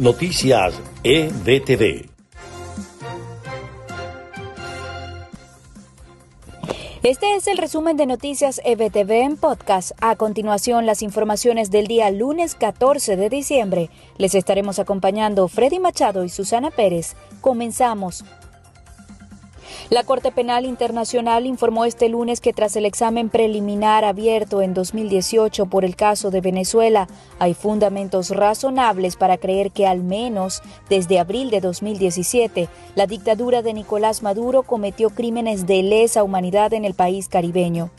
Noticias EBTV. Este es el resumen de Noticias EBTV en podcast. A continuación, las informaciones del día lunes 14 de diciembre. Les estaremos acompañando Freddy Machado y Susana Pérez. Comenzamos. La Corte Penal Internacional informó este lunes que tras el examen preliminar abierto en 2018 por el caso de Venezuela, hay fundamentos razonables para creer que al menos desde abril de 2017, la dictadura de Nicolás Maduro cometió crímenes de lesa humanidad en el país caribeño.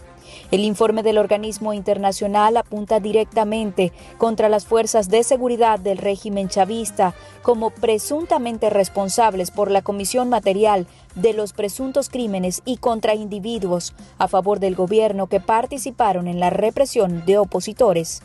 El informe del organismo internacional apunta directamente contra las fuerzas de seguridad del régimen chavista como presuntamente responsables por la comisión material de los presuntos crímenes y contra individuos a favor del gobierno que participaron en la represión de opositores.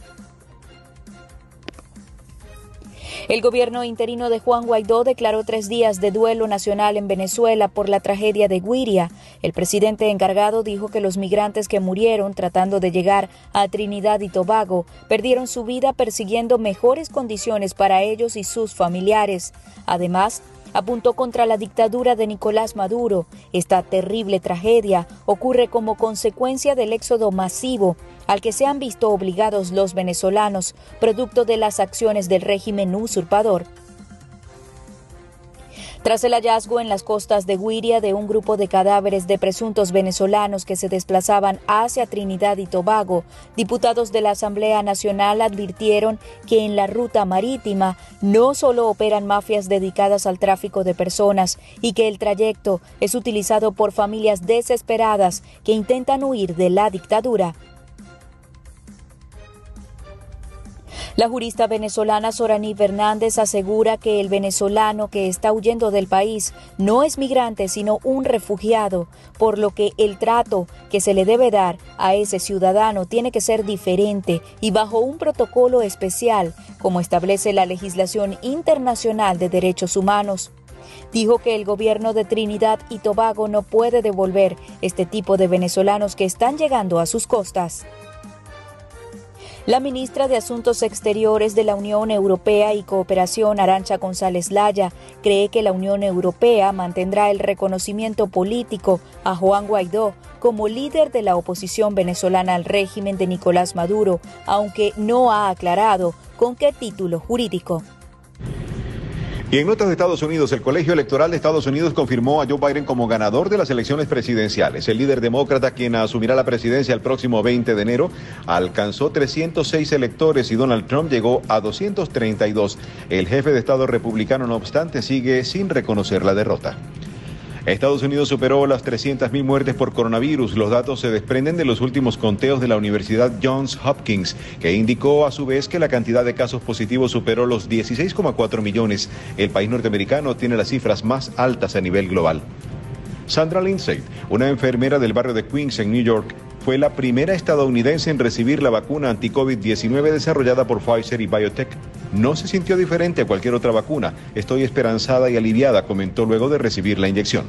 El gobierno interino de Juan Guaidó declaró tres días de duelo nacional en Venezuela por la tragedia de Guiria. El presidente encargado dijo que los migrantes que murieron tratando de llegar a Trinidad y Tobago perdieron su vida persiguiendo mejores condiciones para ellos y sus familiares. Además, apuntó contra la dictadura de Nicolás Maduro. Esta terrible tragedia ocurre como consecuencia del éxodo masivo al que se han visto obligados los venezolanos, producto de las acciones del régimen usurpador. Tras el hallazgo en las costas de Guiria de un grupo de cadáveres de presuntos venezolanos que se desplazaban hacia Trinidad y Tobago, diputados de la Asamblea Nacional advirtieron que en la ruta marítima no solo operan mafias dedicadas al tráfico de personas y que el trayecto es utilizado por familias desesperadas que intentan huir de la dictadura. La jurista venezolana Sorani Fernández asegura que el venezolano que está huyendo del país no es migrante, sino un refugiado, por lo que el trato que se le debe dar a ese ciudadano tiene que ser diferente y bajo un protocolo especial, como establece la legislación internacional de derechos humanos dijo que el gobierno de Trinidad y Tobago no puede devolver este tipo de venezolanos que están llegando a sus costas. La ministra de Asuntos Exteriores de la Unión Europea y Cooperación, Arancha González Laya, cree que la Unión Europea mantendrá el reconocimiento político a Juan Guaidó como líder de la oposición venezolana al régimen de Nicolás Maduro, aunque no ha aclarado con qué título jurídico. Y en de Estados Unidos, el Colegio Electoral de Estados Unidos confirmó a Joe Biden como ganador de las elecciones presidenciales. El líder demócrata, quien asumirá la presidencia el próximo 20 de enero, alcanzó 306 electores y Donald Trump llegó a 232. El jefe de Estado republicano, no obstante, sigue sin reconocer la derrota. Estados Unidos superó las 300.000 muertes por coronavirus. Los datos se desprenden de los últimos conteos de la Universidad Johns Hopkins, que indicó a su vez que la cantidad de casos positivos superó los 16,4 millones. El país norteamericano tiene las cifras más altas a nivel global. Sandra Lindsay, una enfermera del barrio de Queens en New York, fue la primera estadounidense en recibir la vacuna anti-COVID-19 desarrollada por Pfizer y Biotech. No se sintió diferente a cualquier otra vacuna. Estoy esperanzada y aliviada, comentó luego de recibir la inyección.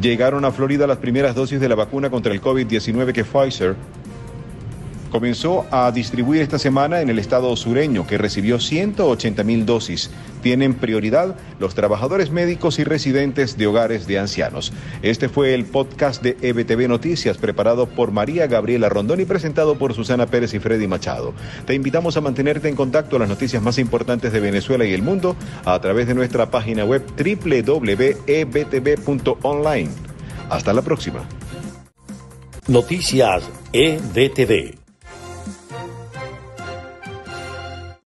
Llegaron a Florida las primeras dosis de la vacuna contra el COVID-19 que Pfizer comenzó a distribuir esta semana en el estado sureño, que recibió 180 mil dosis. Tienen prioridad los trabajadores médicos y residentes de hogares de ancianos. Este fue el podcast de EBTV Noticias, preparado por María Gabriela Rondón y presentado por Susana Pérez y Freddy Machado. Te invitamos a mantenerte en contacto a las noticias más importantes de Venezuela y el mundo a través de nuestra página web www.ebtv.online. Hasta la próxima. Noticias EBTV.